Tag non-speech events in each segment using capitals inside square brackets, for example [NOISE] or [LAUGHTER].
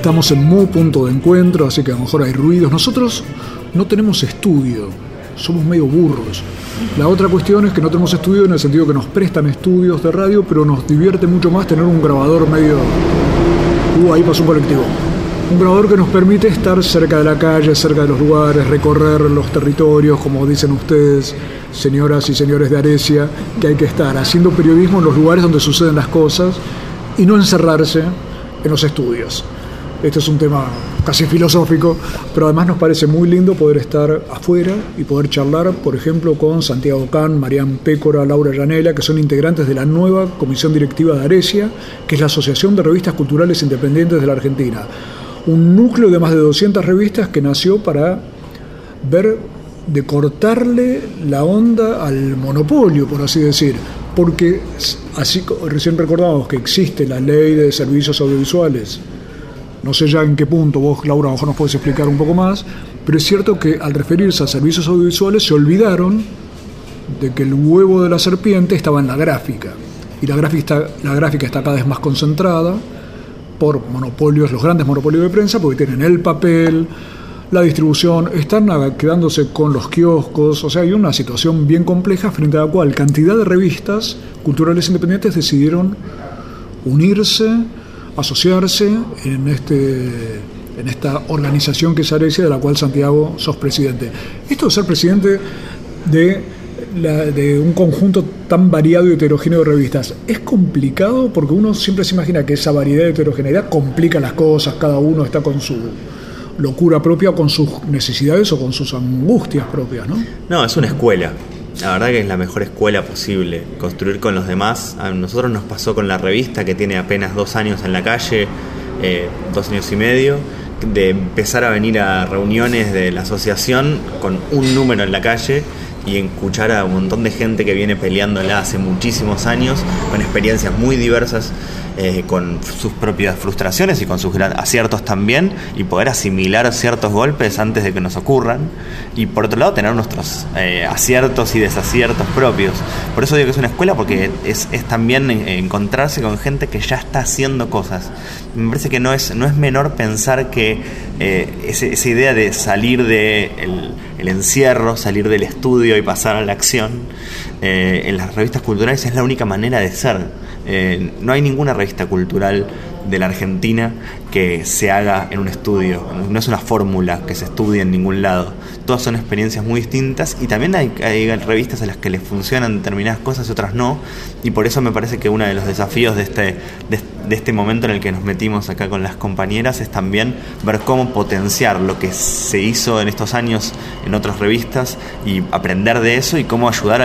Estamos en muy punto de encuentro, así que a lo mejor hay ruidos. Nosotros no tenemos estudio, somos medio burros. La otra cuestión es que no tenemos estudio en el sentido que nos prestan estudios de radio, pero nos divierte mucho más tener un grabador medio... Uh, ahí pasó un colectivo. Un grabador que nos permite estar cerca de la calle, cerca de los lugares, recorrer los territorios, como dicen ustedes, señoras y señores de Arecia, que hay que estar haciendo periodismo en los lugares donde suceden las cosas y no encerrarse en los estudios. Este es un tema casi filosófico, pero además nos parece muy lindo poder estar afuera y poder charlar, por ejemplo, con Santiago Can, Marián Pécora, Laura Llanela, que son integrantes de la nueva comisión directiva de Arecia, que es la Asociación de Revistas Culturales Independientes de la Argentina. Un núcleo de más de 200 revistas que nació para ver de cortarle la onda al monopolio, por así decir, porque así recién recordamos que existe la ley de servicios audiovisuales no sé ya en qué punto, vos Laura a lo mejor nos puedes explicar un poco más, pero es cierto que al referirse a servicios audiovisuales se olvidaron de que el huevo de la serpiente estaba en la gráfica. Y la gráfica, la gráfica está cada vez más concentrada por monopolios, los grandes monopolios de prensa, porque tienen el papel, la distribución, están quedándose con los kioscos, o sea, hay una situación bien compleja frente a la cual cantidad de revistas culturales independientes decidieron unirse asociarse en, este, en esta organización que es Arecia, de la cual Santiago sos presidente. Esto de ser presidente de, de un conjunto tan variado y heterogéneo de revistas, ¿es complicado? Porque uno siempre se imagina que esa variedad y heterogeneidad complica las cosas, cada uno está con su locura propia, con sus necesidades o con sus angustias propias, ¿no? No, es una escuela. La verdad que es la mejor escuela posible, construir con los demás. A nosotros nos pasó con la revista que tiene apenas dos años en la calle, eh, dos años y medio, de empezar a venir a reuniones de la asociación con un número en la calle y escuchar a un montón de gente que viene peleándola hace muchísimos años, con experiencias muy diversas eh, con sus propias frustraciones y con sus aciertos también, y poder asimilar ciertos golpes antes de que nos ocurran, y por otro lado tener nuestros eh, aciertos y desaciertos propios. Por eso digo que es una escuela, porque es, también encontrarse con gente que ya está haciendo cosas. Me parece que no es, no es menor pensar que eh, esa idea de salir del de el encierro, salir del estudio y pasar a la acción, en las revistas culturales es la única manera de ser eh, no hay ninguna revista cultural de la Argentina que se haga en un estudio. No es una fórmula que se estudie en ningún lado. Todas son experiencias muy distintas y también hay, revistas a las que les funcionan determinadas cosas y otras no. Y por eso me parece que uno de los desafíos de este, de, este momento en el que nos metimos acá con las compañeras es también ver cómo potenciar lo que se hizo en estos años en otras revistas y aprender de eso y cómo ayudar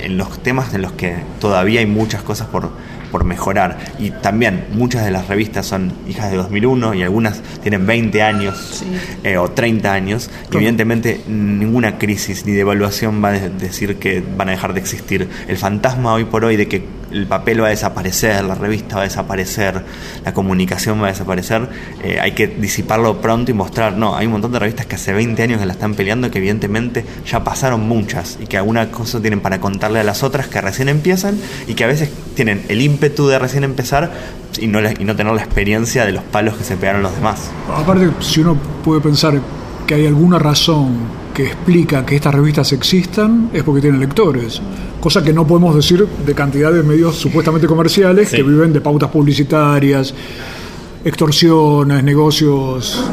en los temas en los que todavía hay muchas cosas por por mejorar. Y también muchas de las revistas son hijas de 2001 y algunas tienen 20 años eh, o 30 años. Y evidentemente ninguna crisis ni devaluación va a decir que van a dejar de existir. El fantasma hoy por hoy de que el papel va a desaparecer, la revista va a desaparecer, la comunicación va a desaparecer, eh, hay que disiparlo pronto y mostrar, no, hay un montón de revistas que hace 20 años que la están peleando, que evidentemente ya pasaron muchas y que alguna cosa tienen para contarle a las otras que recién empiezan y que a veces tienen el ímpetu de recién empezar y no, y no tener la experiencia de los palos que se pegaron los demás. Aparte, si uno puede pensar que hay alguna razón que explica que estas revistas existan es porque tienen lectores, cosa que no podemos decir de cantidad de medios supuestamente comerciales que viven de pautas publicitarias, extorsiones, negocios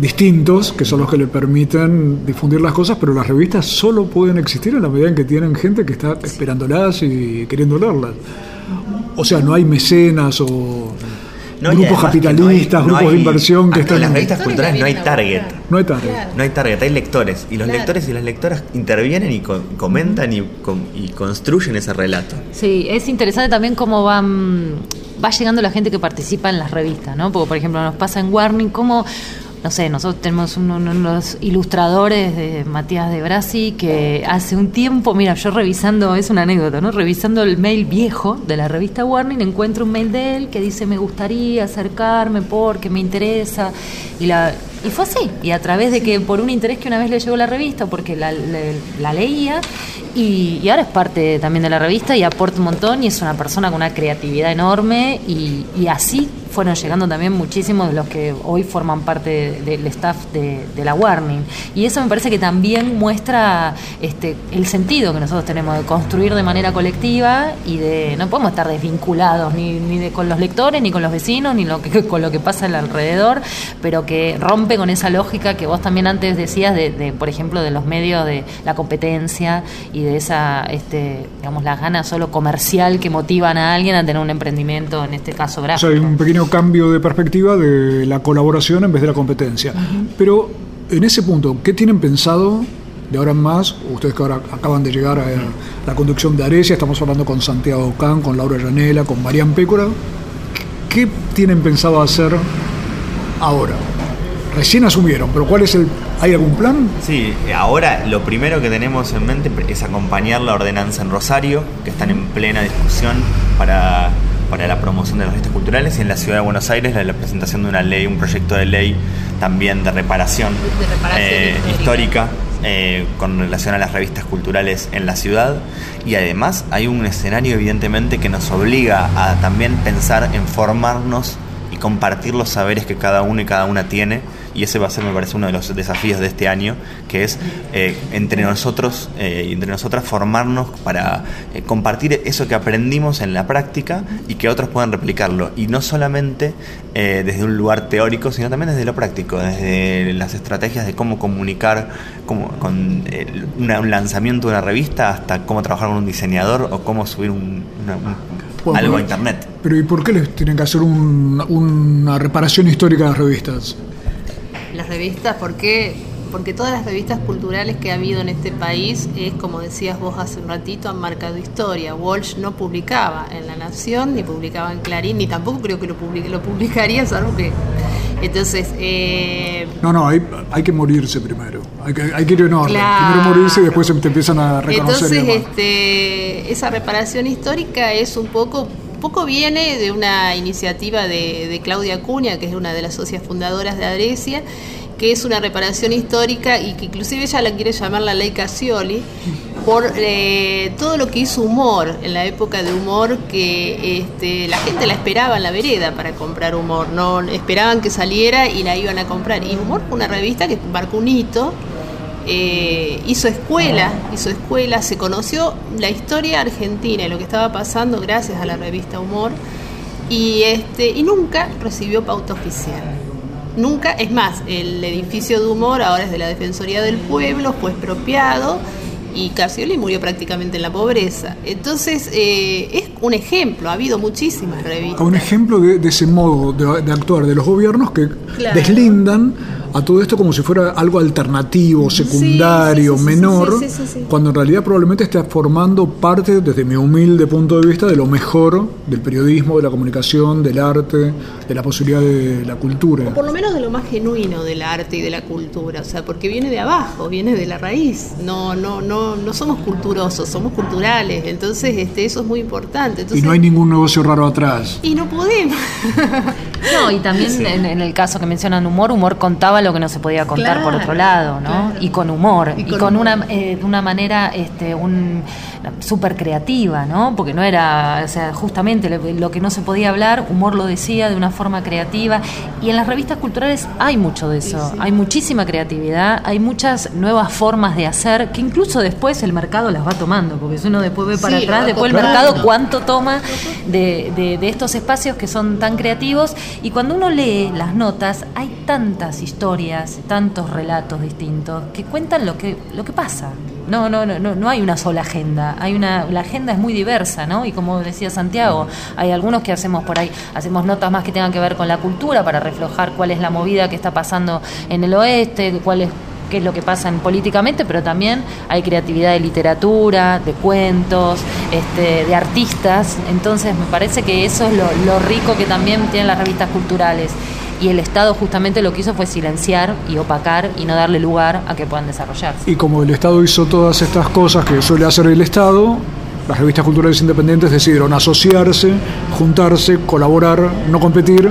distintos, que son los que le permiten difundir las cosas, pero las revistas solo pueden existir en la medida en que tienen gente que está esperándolas y queriendo leerlas. O sea, no hay mecenas o grupos capitalistas, grupos de inversión que están... En las revistas culturales no hay target. No hay target. No hay target, hay lectores. Y los lectores y las lectoras intervienen y comentan y, y construyen ese relato. Sí, es interesante también cómo van va llegando la gente que participa en las revistas, ¿no? Porque, por ejemplo, nos pasa en Warning, como no sé, nosotros tenemos uno, de los ilustradores de Matías de Brasi que hace un tiempo, mira, yo revisando, es una anécdota, ¿no? Revisando el mail viejo de la revista Warning, encuentro un mail de él que dice me gustaría acercarme porque me interesa y la y fue así, y a través de que por un interés que una vez le llegó la revista, porque la, la leía, y, y, ahora es parte también de la revista y aporta un montón y es una persona con una creatividad enorme y, y así fueron llegando también muchísimos de los que hoy forman parte del staff de, la Warning. Y eso me parece que también muestra este, el sentido que nosotros tenemos de construir de manera colectiva y de no podemos estar desvinculados ni, ni con los lectores, ni con los vecinos, ni lo que, [LAUGHS] con lo que pasa alrededor, pero que rompe con esa lógica que vos también antes decías de, de por ejemplo, de los medios de la competencia y de esa, este, digamos, las ganas solo comercial que motivan a alguien a tener un emprendimiento, en este caso gráfico. hay un pequeño cambio de perspectiva de la colaboración en vez de la competencia. Pero en ese punto, ¿qué tienen pensado de ahora en más? Ustedes que ahora acaban de llegar a la conducción de Arecia, estamos hablando con Santiago Can, con Laura Llanela, con Marian Pécora. ¿Qué tienen pensado hacer ahora? Recién asumieron, pero ¿cuál es el ¿Hay algún plan? Sí, ahora lo primero que tenemos en mente es acompañar la ordenanza en Rosario, que están en plena discusión para para la promoción de las revistas culturales y en la ciudad de Buenos Aires la, presentación de una ley, un proyecto de ley también de reparación, eh, histórica eh, con relación a las revistas culturales en la ciudad. Y además hay un escenario evidentemente que nos obliga a también pensar en formarnos y compartir los saberes que cada uno y cada una tiene y ese va a ser, me parece, uno de los desafíos de este año, que es eh, entre nosotros eh, y entre nosotras formarnos para eh, compartir eso que aprendimos en la práctica y que otros puedan replicarlo. Y no solamente desde un lugar teórico, sino también desde lo práctico, desde las estrategias de cómo comunicar con un lanzamiento de una revista hasta cómo trabajar con un diseñador o cómo subir un, algo a internet. Pero ¿y por qué les tienen que hacer una reparación histórica de las revistas? Las revistas, porque porque todas las revistas culturales que ha habido en este país es, como decías vos hace un ratito, han marcado historia. Walsh no publicaba en La Nación, ni publicaba en Clarín, ni tampoco creo que lo, publique, lo publicaría, salvo que... Entonces... Eh... No, no, hay, hay que morirse primero. Hay que, hay que ir en orden. Primero morirse y después te empiezan a reconocer. Entonces, este, esa reparación histórica es un poco poco viene de una iniciativa de, Claudia Acuña, que es una de las socias fundadoras de Adresia, que es una reparación histórica y que inclusive ella la quiere llamar la ley Casioli, por eh, todo lo que hizo humor, en la época de humor que este, la gente la esperaba en la vereda para comprar humor, no esperaban que saliera y la iban a comprar. Y humor fue una revista que marcó un hito eh, hizo escuela, hizo escuela, se conoció la historia argentina y lo que estaba pasando gracias a la revista Humor y este y nunca recibió pauta oficial. Nunca, es más, el edificio de Humor ahora es de la Defensoría del Pueblo, fue expropiado y Casioli murió prácticamente en la pobreza. Entonces, eh, es un ejemplo, ha habido muchísimas revistas. Un ejemplo de, ese modo de, actuar de los gobiernos que deslindan a todo esto como si fuera algo alternativo, secundario, menor, cuando en realidad probablemente está formando parte, desde mi humilde punto de vista, de lo mejor del periodismo, de la comunicación, del arte, de la posibilidad de la cultura. O por lo menos de lo más genuino del arte y de la cultura, o sea, porque viene de abajo, viene de la raíz. No, no, no, no somos culturosos, somos culturales, entonces este, eso es muy importante. y no hay ningún negocio raro atrás. Y no podemos. [LAUGHS] no, y también en, en el caso que mencionan humor, humor contaba lo que no se podía contar por otro lado, ¿no? Y con humor, y con, una eh, de una manera este, un súper creativa, ¿no? Porque no era, o sea, justamente lo, que no se podía hablar, humor lo decía de una forma creativa. Y en las revistas culturales hay mucho de eso, hay muchísima creatividad, hay muchas nuevas formas de hacer que incluso después el mercado las va tomando, porque si uno después ve para atrás, después el mercado cuánto toma de, de estos espacios que son tan creativos. Y cuando uno lee las notas, hay tantas historias, tantos relatos distintos que cuentan lo que, lo que pasa. No, no, no, no, hay una sola agenda. Hay una, la agenda es muy diversa, ¿no? Y como decía Santiago, hay algunos que hacemos por ahí, hacemos notas más que tengan que ver con la cultura para reflejar cuál es la movida que está pasando en el oeste, cuál es qué es lo que pasa en políticamente, pero también hay creatividad de literatura, de cuentos, este, de artistas. Entonces me parece que eso es lo, lo rico que también tienen las revistas culturales y el Estado justamente lo que hizo fue silenciar y opacar y no darle lugar a que puedan desarrollarse. Y como el Estado hizo todas estas cosas que suele hacer el Estado, las revistas culturales independientes decidieron asociarse, juntarse, colaborar, no competir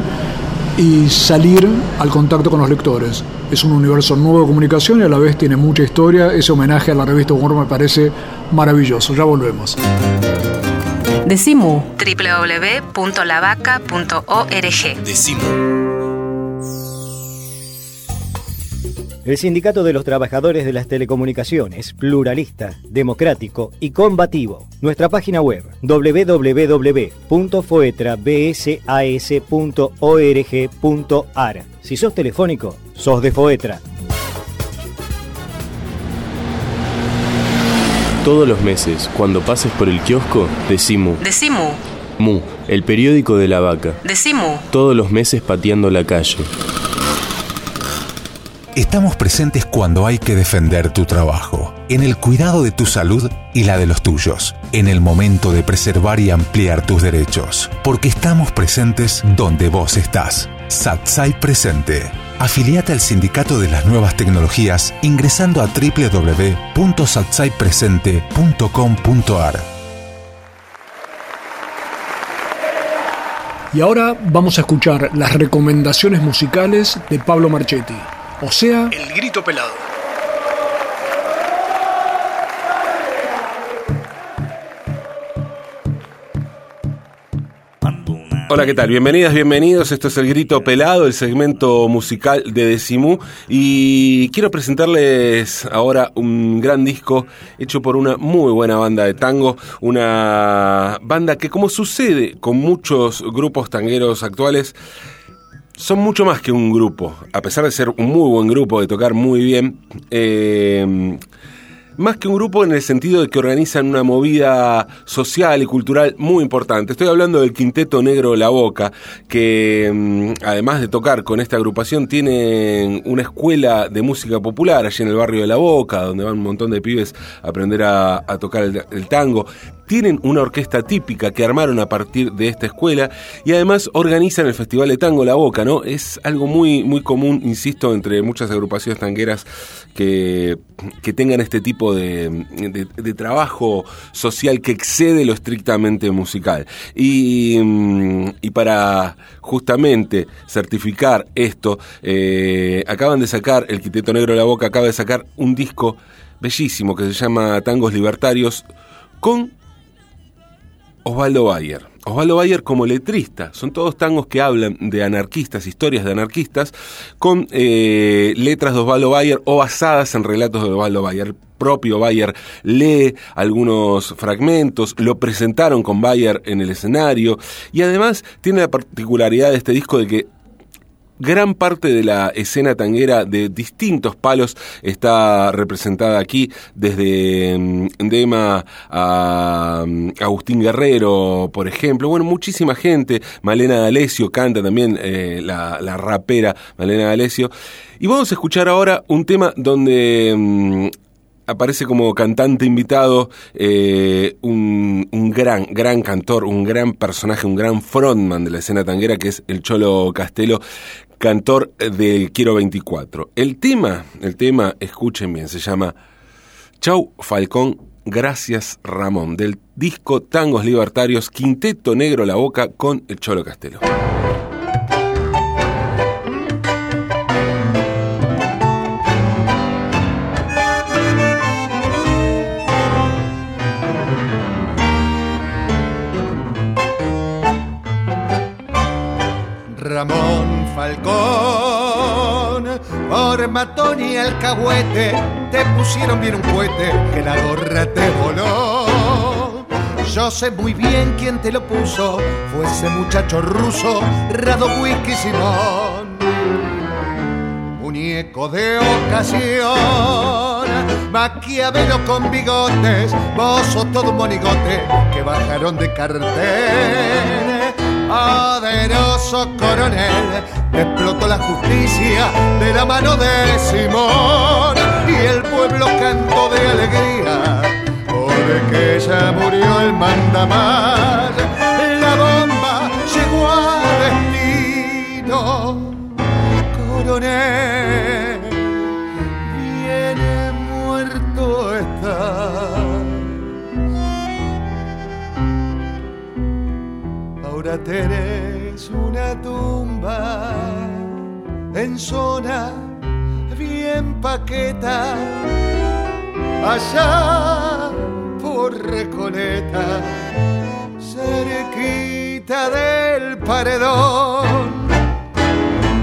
y salir al contacto con los lectores. Es un universo nuevo de comunicación y a la vez tiene mucha historia. Ese homenaje a la revista Humor me parece maravilloso. Ya volvemos. Decimu www.lavaca.org Decimu. El Sindicato de los Trabajadores de las Telecomunicaciones, pluralista, democrático y combativo. Nuestra página web www.foetrabsas.org.ar. Si sos telefónico, sos de Foetra. Todos los meses, cuando pases por el kiosco, decimu. Decimu. Mu, el periódico de la vaca. Decimu. Todos los meses pateando la calle. Estamos presentes cuando hay que defender tu trabajo, en el cuidado de tu salud y la de los tuyos, en el momento de preservar y ampliar tus derechos, porque estamos presentes donde vos estás. Satsai Presente. Afiliate al Sindicato de las Nuevas Tecnologías ingresando a www.satsaipresente.com.ar. Y ahora vamos a escuchar las recomendaciones musicales de Pablo Marchetti. O sea, el grito pelado. Hola, ¿qué tal? Bienvenidas, bienvenidos. Esto es El Grito Pelado, el segmento musical de Decimú. Y quiero presentarles ahora un gran disco hecho por una muy buena banda de tango. Una banda que, como sucede con muchos grupos tangueros actuales, son mucho más que un grupo. A pesar de ser un muy buen grupo, de tocar muy bien, eh, más que un grupo en el sentido de que organizan una movida social y cultural muy importante. Estoy hablando del Quinteto Negro La Boca, que mm, además de tocar con esta agrupación, tienen una escuela de música popular allí en el barrio de La Boca, donde van un montón de pibes a aprender a, tocar el, el tango tienen una orquesta típica que armaron a partir de esta escuela y además organizan el Festival de Tango La Boca, ¿no? Es algo muy, muy común, insisto, entre muchas agrupaciones tangueras que, que tengan este tipo de, de, de, trabajo social que excede lo estrictamente musical. Y, y para justamente certificar esto, eh, acaban de sacar, el Quiteto Negro La Boca acaba de sacar un disco bellísimo que se llama Tangos Libertarios con Osvaldo Bayer. Osvaldo Bayer como letrista. Son todos tangos que hablan de anarquistas, historias de anarquistas, con eh, letras de Osvaldo Bayer o basadas en relatos de Osvaldo Bayer. Propio Bayer lee algunos fragmentos, lo presentaron con Bayer en el escenario y además tiene la particularidad de este disco de que gran parte de la escena tanguera de distintos palos está representada aquí, desde um, Dema a um, Agustín Guerrero, por ejemplo. Bueno, muchísima gente. Malena D'Alessio canta también eh, la, la, rapera Malena D'Alessio. Y vamos a escuchar ahora un tema donde... Aparece como cantante invitado eh, un, un, gran, gran cantor, un gran personaje, un gran frontman de la escena tanguera que es el Cholo Castelo, cantor de Quiero 24. El tema, el tema, escuchen bien, se llama Chau Falcón, gracias Ramón, del disco Tangos Libertarios, Quinteto Negro La Boca con el Cholo Castelo. Ramón Falcón, por matón y alcahuete, te pusieron bien un cohete que la gorra te voló. Yo sé muy bien quién te lo puso, fue ese muchacho ruso, Rado Whisky Simón. Muñeco de ocasión, Maquiavelo con bigotes, vos todo un monigote que bajaron de cartel poderoso coronel, explotó la justicia de la mano de Simón. y el pueblo cantó de alegría, porque ya murió el mandamás, la bomba llegó al destino, coronel, Ahora tenés una tumba en zona bien paqueta, allá por Recoleta, cerquita del paredón.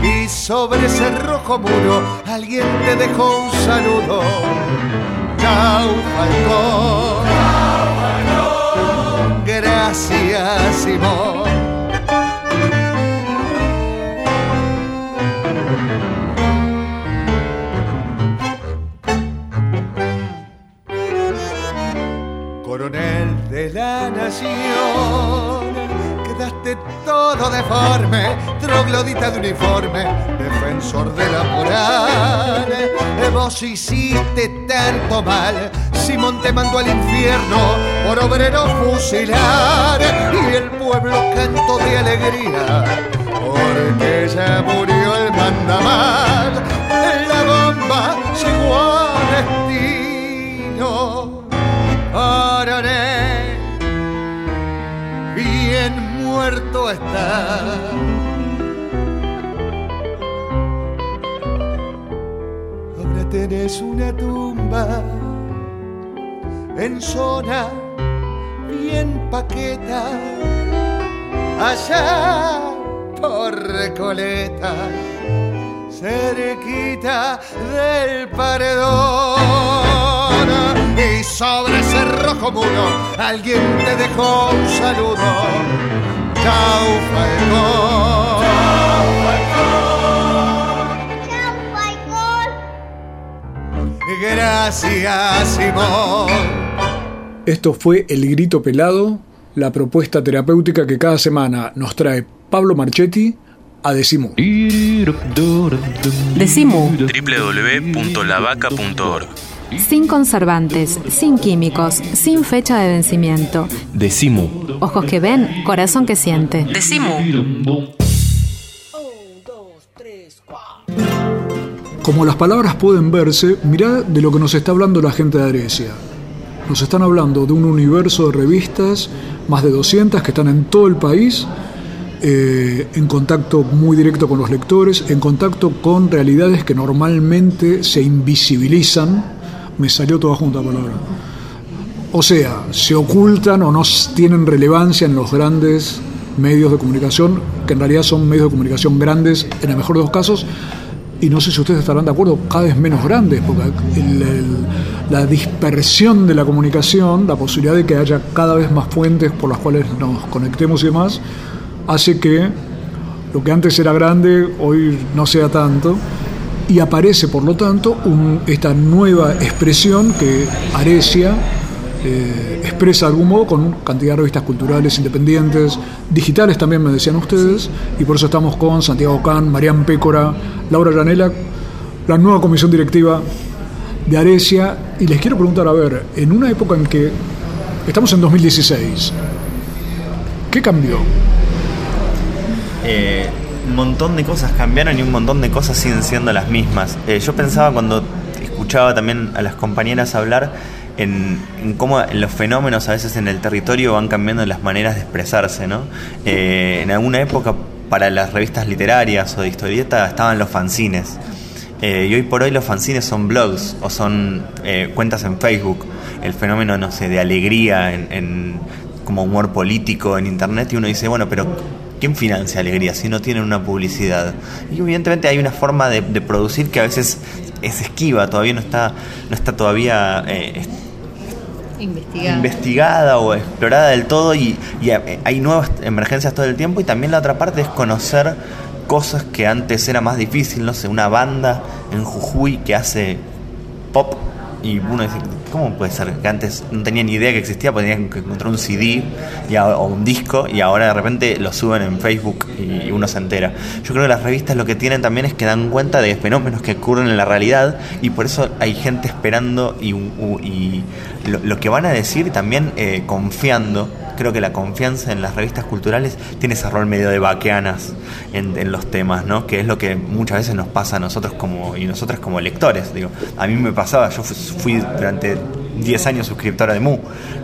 Y sobre ese rojo muro alguien te dejó un saludo. Chau, defensor de la moral. Vos hiciste tanto mal, Simón te mandó al infierno por obrero fusilar. Y el pueblo cantó de alegría, porque ya murió el mandamás. La bomba llegó al destino Coronel, bien muerto está. Tenés una tumba en zona bien paqueta, allá por Recoleta, cerquita del paredón y sobre ese rojo muro alguien te dejó un saludo. Chau, Falcón. Gracias, Simón. Esto fue El Grito Pelado, la propuesta terapéutica que cada semana nos trae Pablo Marchetti a Decimu. Decimu. www.lavaca.org Sin conservantes, sin químicos, sin fecha de vencimiento. Decimu. Ojos que ven, corazón que siente. Decimu. Como las palabras pueden verse, mirá de lo que nos está hablando la gente de Aresia. Nos están hablando de un universo de revistas, más de 200 que están en todo el país, eh, en contacto muy directo con los lectores, en contacto con realidades que normalmente se invisibilizan. Me salió toda junta la palabra. O sea, se ocultan o no tienen relevancia en los grandes medios de comunicación, que en realidad son medios de comunicación grandes en el mejor de los casos, y no sé si ustedes estarán de acuerdo, cada vez menos grandes, porque la dispersión de la comunicación, la posibilidad de que haya cada vez más fuentes por las cuales nos conectemos y demás, hace que lo que antes era grande hoy no sea tanto, y aparece por lo tanto esta nueva expresión que Aresia eh, expresa de algún modo con cantidad de revistas culturales independientes, digitales también me decían ustedes, y por eso estamos con Santiago Can, Marián Pécora, Laura Llanela, la nueva comisión directiva de Aresia, y les quiero preguntar, a ver, en una época en que estamos en 2016, ¿qué cambió? Eh, un montón de cosas cambiaron y un montón de cosas siguen siendo las mismas. Eh, yo pensaba cuando escuchaba también a las compañeras hablar en, en cómo los fenómenos a veces en el territorio van cambiando las maneras de expresarse, ¿no? Eh, en alguna época para las revistas literarias o de historieta estaban los fanzines. Eh, y hoy por hoy los fanzines son blogs o son eh, cuentas en Facebook. El fenómeno, no sé, de alegría en, como humor político en internet y uno dice, bueno, pero ¿quién financia alegría si no tienen una publicidad? Y evidentemente hay una forma de, producir que a veces es esquiva, todavía no está, no está todavía Investigada. o explorada del todo y, y hay nuevas emergencias todo el tiempo y también la otra parte es conocer cosas que antes era más difícil, no sé, una banda en Jujuy que hace pop y uno dice, ¿cómo puede ser? Que antes no tenía ni idea que existía, porque tenían que encontrar un CD y o un disco y ahora de repente lo suben en Facebook y uno se entera. Yo creo que las revistas lo que tienen también es que dan cuenta de fenómenos que ocurren en la realidad y por eso hay gente esperando y, y lo, lo que van a decir también eh, confiando. Creo que la confianza en las revistas culturales tiene ese rol medio de vaqueanas en, en los temas, ¿no? Que es lo que muchas veces nos pasa a nosotros como y nosotras como lectores. Digo, a mí me pasaba, yo fu- fui durante 10 años suscriptora de Mu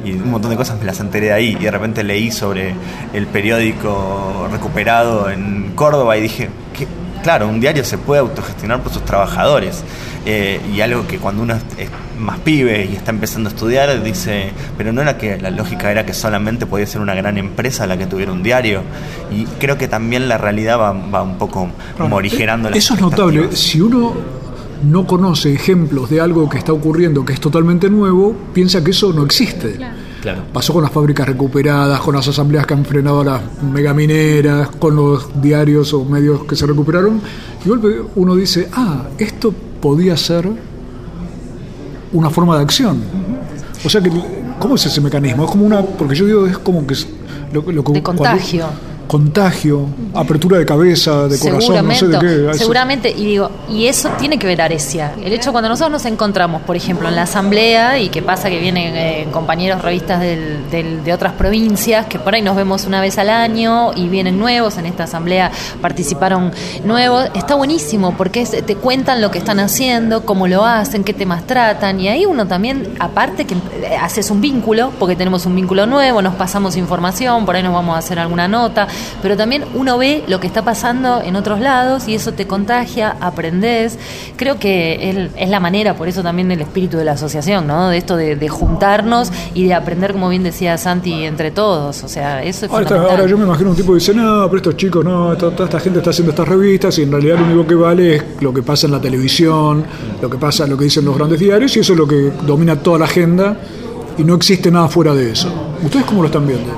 y un montón de cosas me las enteré de ahí y de repente leí sobre el periódico recuperado en Córdoba y dije, que claro, un diario se puede autogestionar por sus trabajadores eh, y algo que cuando uno es, es más pibe y está empezando a estudiar dice, pero no era que la lógica era que solamente podía ser una gran empresa la que tuviera un diario y creo que también la realidad va, va un poco morigerando las Eso es notable. Si uno no conoce ejemplos de algo que está ocurriendo que es totalmente nuevo, piensa que eso no existe. Claro. Pasó con las fábricas recuperadas, con las asambleas que han frenado a las megamineras, con los diarios o medios que se recuperaron. Y golpe uno dice, ah, esto podía ser una forma de acción. O sea que, ¿cómo es ese mecanismo? Es como una, porque yo digo, es como que... Lo, lo, De contagio. Contagio, apertura de cabeza, de corazón, no sé de qué. eso. seguramente, y digo, y eso tiene que ver Arecia. El hecho cuando nosotros nos encontramos, por ejemplo, en la asamblea, y que pasa que vienen eh, compañeros revistas del- del- de otras provincias, que por ahí nos vemos una vez al año y vienen nuevos, en esta asamblea participaron nuevos, está buenísimo, porque es- te cuentan lo que están haciendo, cómo lo hacen, qué temas tratan, y ahí uno también, aparte que eh, haces un vínculo, porque tenemos un vínculo nuevo, nos pasamos información, por ahí nos vamos a hacer alguna nota, pero también uno ve lo que está pasando en otros lados y eso te contagia, aprendes. Creo que es, es la manera, por eso también el espíritu de la asociación, ¿no? De esto de, de juntarnos y de aprender, como bien decía Santi, entre todos. O sea, eso es Ahora, está- fundamental. ahora yo me imagino un tipo que dice, no, pero estos chicos, no, esta- toda esta gente está haciendo estas revistas y en realidad lo único que vale es lo que pasa en la televisión, lo que pasa, lo que dicen los grandes diarios y eso es lo que domina toda la agenda y no existe nada fuera de eso. ¿Ustedes cómo lo están viendo?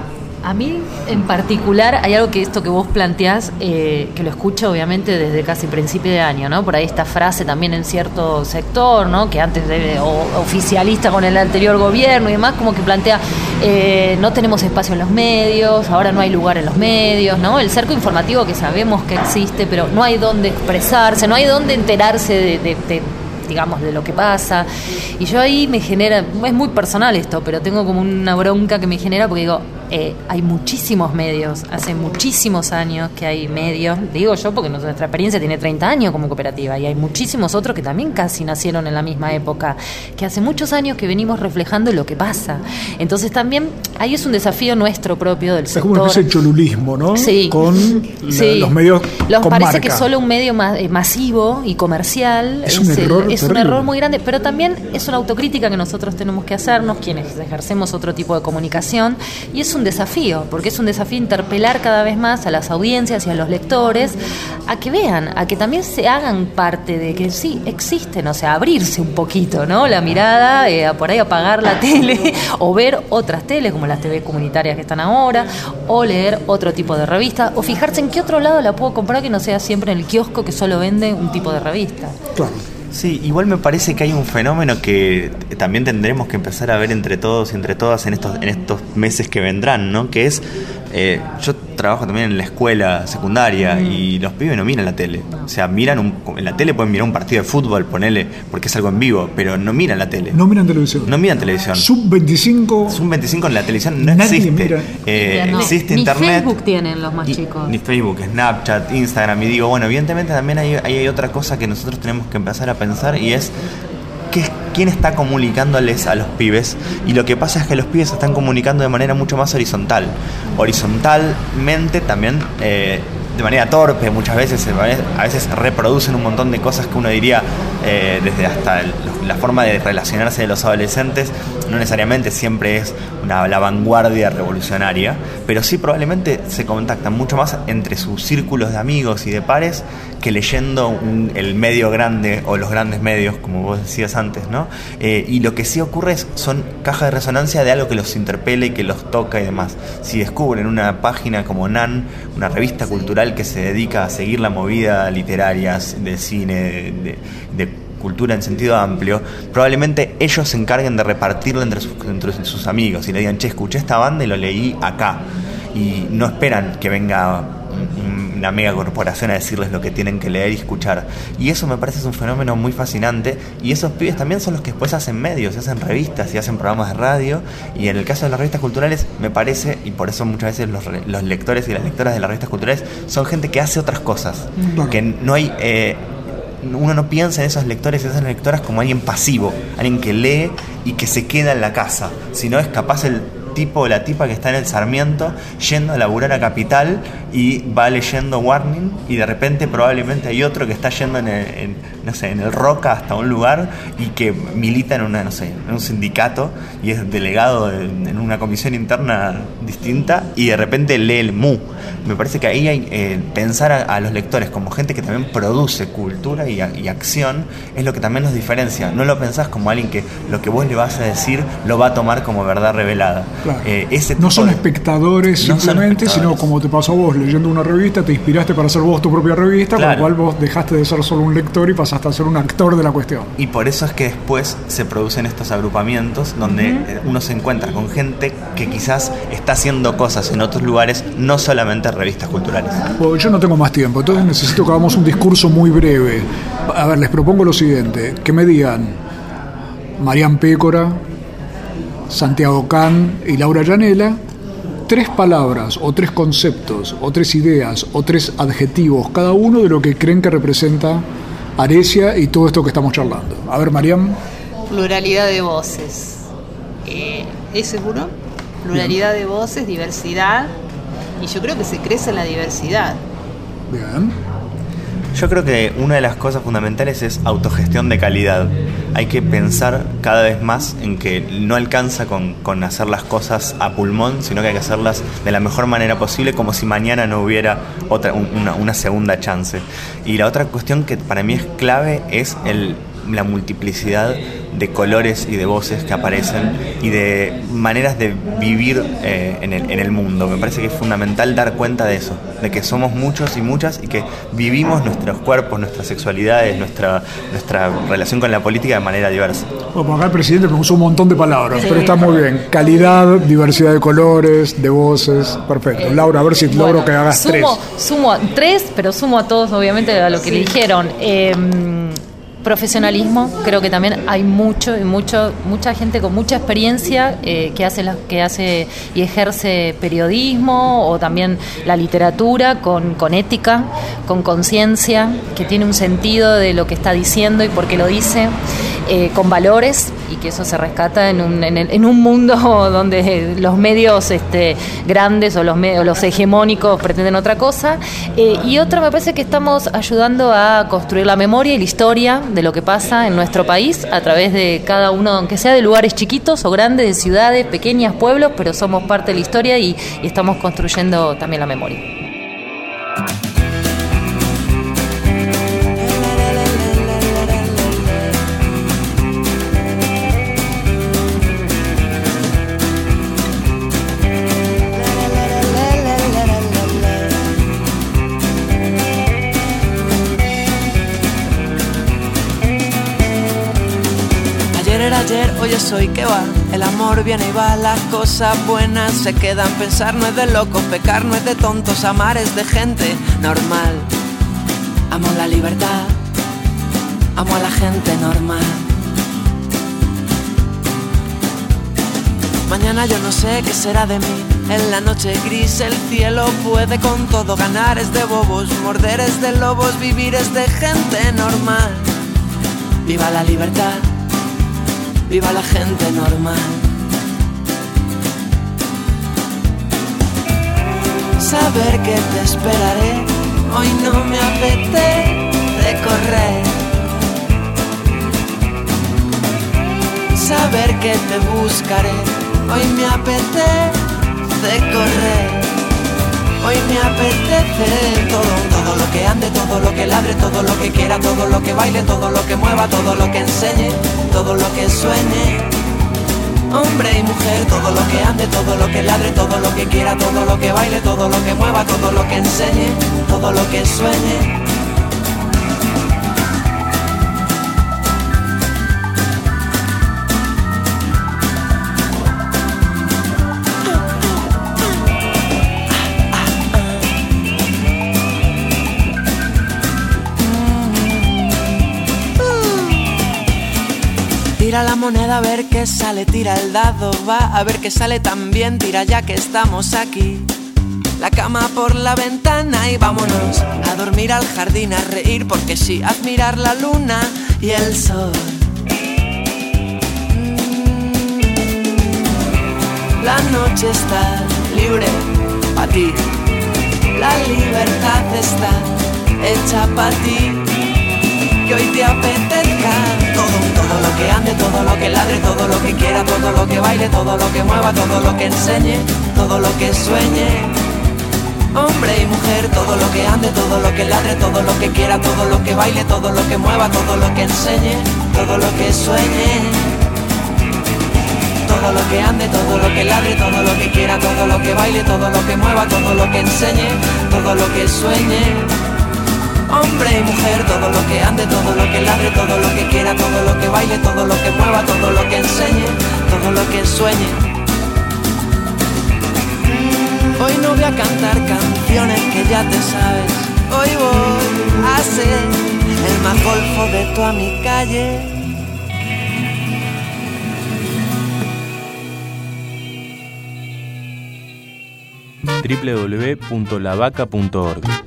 A mí en particular hay algo que esto que vos planteás, eh, que lo escucho obviamente desde casi principio de año, ¿no? Por ahí esta frase también en cierto sector, ¿no? Que antes oficialista con el anterior gobierno y demás, como que plantea, eh, no tenemos espacio en los medios, ahora no hay lugar en los medios, ¿no? El cerco informativo que sabemos que existe, pero no hay dónde expresarse, no hay dónde enterarse de digamos, de lo que pasa. Y yo ahí me genera, es muy personal esto, pero tengo como una bronca que me genera porque digo, eh, hay muchísimos medios, hace muchísimos años que hay medios, digo yo porque nuestra experiencia tiene 30 años como cooperativa y hay muchísimos otros que también casi nacieron en la misma época, que hace muchos años que venimos reflejando lo que pasa. Entonces también ahí es un desafío nuestro propio del Es sector. como una especie de cholulismo, ¿no? Sí. Con la- Sí. los medios Los con parece marca. que solo un medio ma- eh, masivo y comercial Es un el- error es un error muy grande, pero también es una autocrítica que nosotros tenemos que hacernos, quienes ejercemos otro tipo de comunicación, y es un desafío, porque es un desafío interpelar cada vez más a las audiencias y a los lectores a que vean, a que también se hagan parte de que sí existen, o sea, abrirse un poquito, ¿no? La mirada, eh, por ahí apagar la [LAUGHS] tele o ver otras teles como las TV comunitarias que están ahora, o leer otro tipo de revista, o fijarse en qué otro lado la puedo comprar que no sea siempre en el kiosco que solo vende un tipo de revista. Sí, igual me parece que hay un fenómeno que también tendremos que empezar a ver entre todos y entre todas en estos, en estos meses que vendrán, ¿no? Que es, eh, yo trabajo también en la escuela secundaria y los pibes no miran la tele. O sea, miran un, en la tele pueden mirar un partido de fútbol, ponele, porque es algo en vivo, pero no miran la tele. No miran televisión. No miran televisión. Sub 25. Sub 25 en la televisión no Nadie existe. mira. Eh, No, existe ni internet. Facebook tienen los más chicos. Ni Facebook, Snapchat, Instagram. Y digo, bueno, evidentemente también hay, hay otra cosa que nosotros tenemos que empezar a pensar y es quién está comunicándoles a los pibes. Y lo que pasa es que los pibes están comunicando de manera mucho más horizontal. Horizontalmente también. eh, de manera torpe muchas veces, a veces reproducen un montón de cosas que uno diría eh, desde hasta el- la forma de relacionarse de los adolescentes, no necesariamente siempre es una, la vanguardia revolucionaria, pero sí probablemente se contactan mucho más entre sus círculos de amigos y de pares que leyendo un- el medio grande o los grandes medios, como vos decías antes, ¿no? Eh, y lo que sí ocurre es, son cajas de resonancia de algo que los interpela y que los toca y demás. Si descubren una página como NAN, una revista cultural que se dedica a seguir la movida literaria, de cine, de, de cultura en sentido amplio, probablemente ellos se encarguen de repartirla entre sus, entre sus amigos y le digan, che, escuché esta banda y lo leí acá. Y no esperan que venga una mega corporación a decirles lo que tienen que leer y escuchar. Y eso me parece es un fenómeno muy fascinante. Y esos pibes también son los que después hacen medios, hacen revistas y hacen programas de radio. Y en el caso de las revistas culturales, me parece, y por eso muchas veces los, los lectores y las lectoras de las revistas culturales son gente que hace otras cosas. Que no hay. Eh, uno no piensa en esos lectores y esas lectoras como alguien pasivo, alguien que lee y que se queda en la casa, sino es capaz el tipo o la tipa que está en el Sarmiento yendo a laburar a Capital y va leyendo Warning y de repente probablemente hay otro que está yendo en el, no sé, en el Roca hasta un lugar y que milita en, una, no sé, en un sindicato y es delegado en, una comisión interna distinta y de repente lee el MU. Me parece que ahí hay eh, pensar a, los lectores como gente que también produce cultura y, acción es lo que también nos diferencia. No lo pensás como alguien que lo que vos le vas a decir lo va a tomar como verdad revelada. Eh, no son espectadores simplemente, sino como te pasó a vos, leyendo una revista, te inspiraste para hacer vos tu propia revista, con lo cual vos dejaste de ser solo un lector y pasaste a ser un actor de la cuestión. Y por eso es que después se producen estos agrupamientos donde eh, uno se encuentra con gente que quizás está haciendo cosas en otros lugares, no solamente revistas culturales. yo no tengo más tiempo, entonces necesito que hagamos un discurso muy breve. A ver, les propongo lo siguiente, que me digan Marian Pécora, Santiago Can y Laura Llanela, tres palabras o tres conceptos o tres ideas o tres adjetivos, cada uno de lo que creen que representa Arecia y todo esto que estamos charlando. A ver, Mariam. Pluralidad de voces. Eh, ese es uno. Pluralidad de voces, diversidad. Y yo creo que se crece en la diversidad. Bien. Yo creo que una de las cosas fundamentales es autogestión de calidad. Hay que pensar cada vez más en que no alcanza con, hacer las cosas a pulmón, sino que hay que hacerlas de la mejor manera posible, como si mañana no hubiera otra, una, una segunda chance. Y la otra cuestión que para mí es clave es el, la multiplicidad de colores y de voces que aparecen y de maneras de vivir eh, en, el, en, el, mundo. Me parece que es fundamental dar cuenta de eso, de que somos muchos y muchas y que vivimos nuestros cuerpos, nuestras sexualidades, nuestra, nuestra relación con la política de manera diversa. Bueno, acá el presidente me usó un montón de palabras, pero está muy bien. Calidad, diversidad de colores, de voces, perfecto. Laura, a ver si logro que hagas sumo, tres. Sumo tres, pero sumo a todos, obviamente, a lo que le dijeron. Eh, profesionalismo, creo que también hay mucho y mucho, mucha gente con mucha experiencia eh, que hace la, que hace y ejerce periodismo o también la literatura con, con ética, con conciencia, que tiene un sentido de lo que está diciendo y por qué lo dice, eh, con valores y que eso se rescata en un, en, un mundo [LAUGHS] donde los medios este, grandes o los, medios, los hegemónicos pretenden otra cosa. Eh, y otra me parece que estamos ayudando a construir la memoria y la historia de lo que pasa en nuestro país a través de cada uno, aunque sea de lugares chiquitos o grandes, de ciudades, pequeñas, pueblos, pero somos parte de la historia y estamos construyendo también la memoria. Yo soy que va. El amor viene y va, las cosas buenas se quedan. Pensar no es de locos, pecar no es de tontos, amar es de gente normal. Amo la libertad, amo a la gente normal. Mañana yo no sé qué será de mí. En la noche gris el cielo puede con todo ganar es de bobos, morder es de lobos, vivir es de gente normal. Viva la libertad viva la gente normal. Saber que te esperaré, hoy no me apetece correr. Saber que te buscaré, hoy me apetece correr. Hoy me apetece todo, todo lo que ande, todo lo que ladre, todo lo que quiera, todo lo que baile, todo lo que mueva, todo lo que enseñe, todo lo que sueñe. Hombre y mujer, todo lo que ande, todo lo que ladre, todo lo que quiera, todo lo que baile, todo lo que mueva, todo lo que enseñe, todo lo que sueñe. Tira la moneda a ver qué sale, tira el dado, va a ver qué sale también, tira ya que estamos aquí. La cama por la ventana y vámonos a dormir al jardín, a reír porque sí, admirar la luna y el sol. La noche está libre para ti, la libertad está hecha para ti. Todo lo que quiera, todo lo que baile, todo lo que mueva, todo lo que enseñe, todo lo que sueñe. Hombre y mujer, todo lo que ande, todo lo que ladre, todo lo que quiera, todo lo que baile, todo lo que mueva, todo lo que enseñe, todo lo que sueñe. Todo lo que ande, todo lo que ladre, todo lo que quiera, todo lo que baile, todo lo que mueva, todo lo que enseñe, todo lo que sueñe. Hombre y mujer, todo lo que ande, todo lo que ladre, todo lo que quiera, todo lo que baile, todo lo que mueva, todo lo que enseñe, todo lo que sueñe. Hoy no voy a cantar canciones que ya te sabes. Hoy voy a ser el más golfo de toda mi calle. www.lavaca.org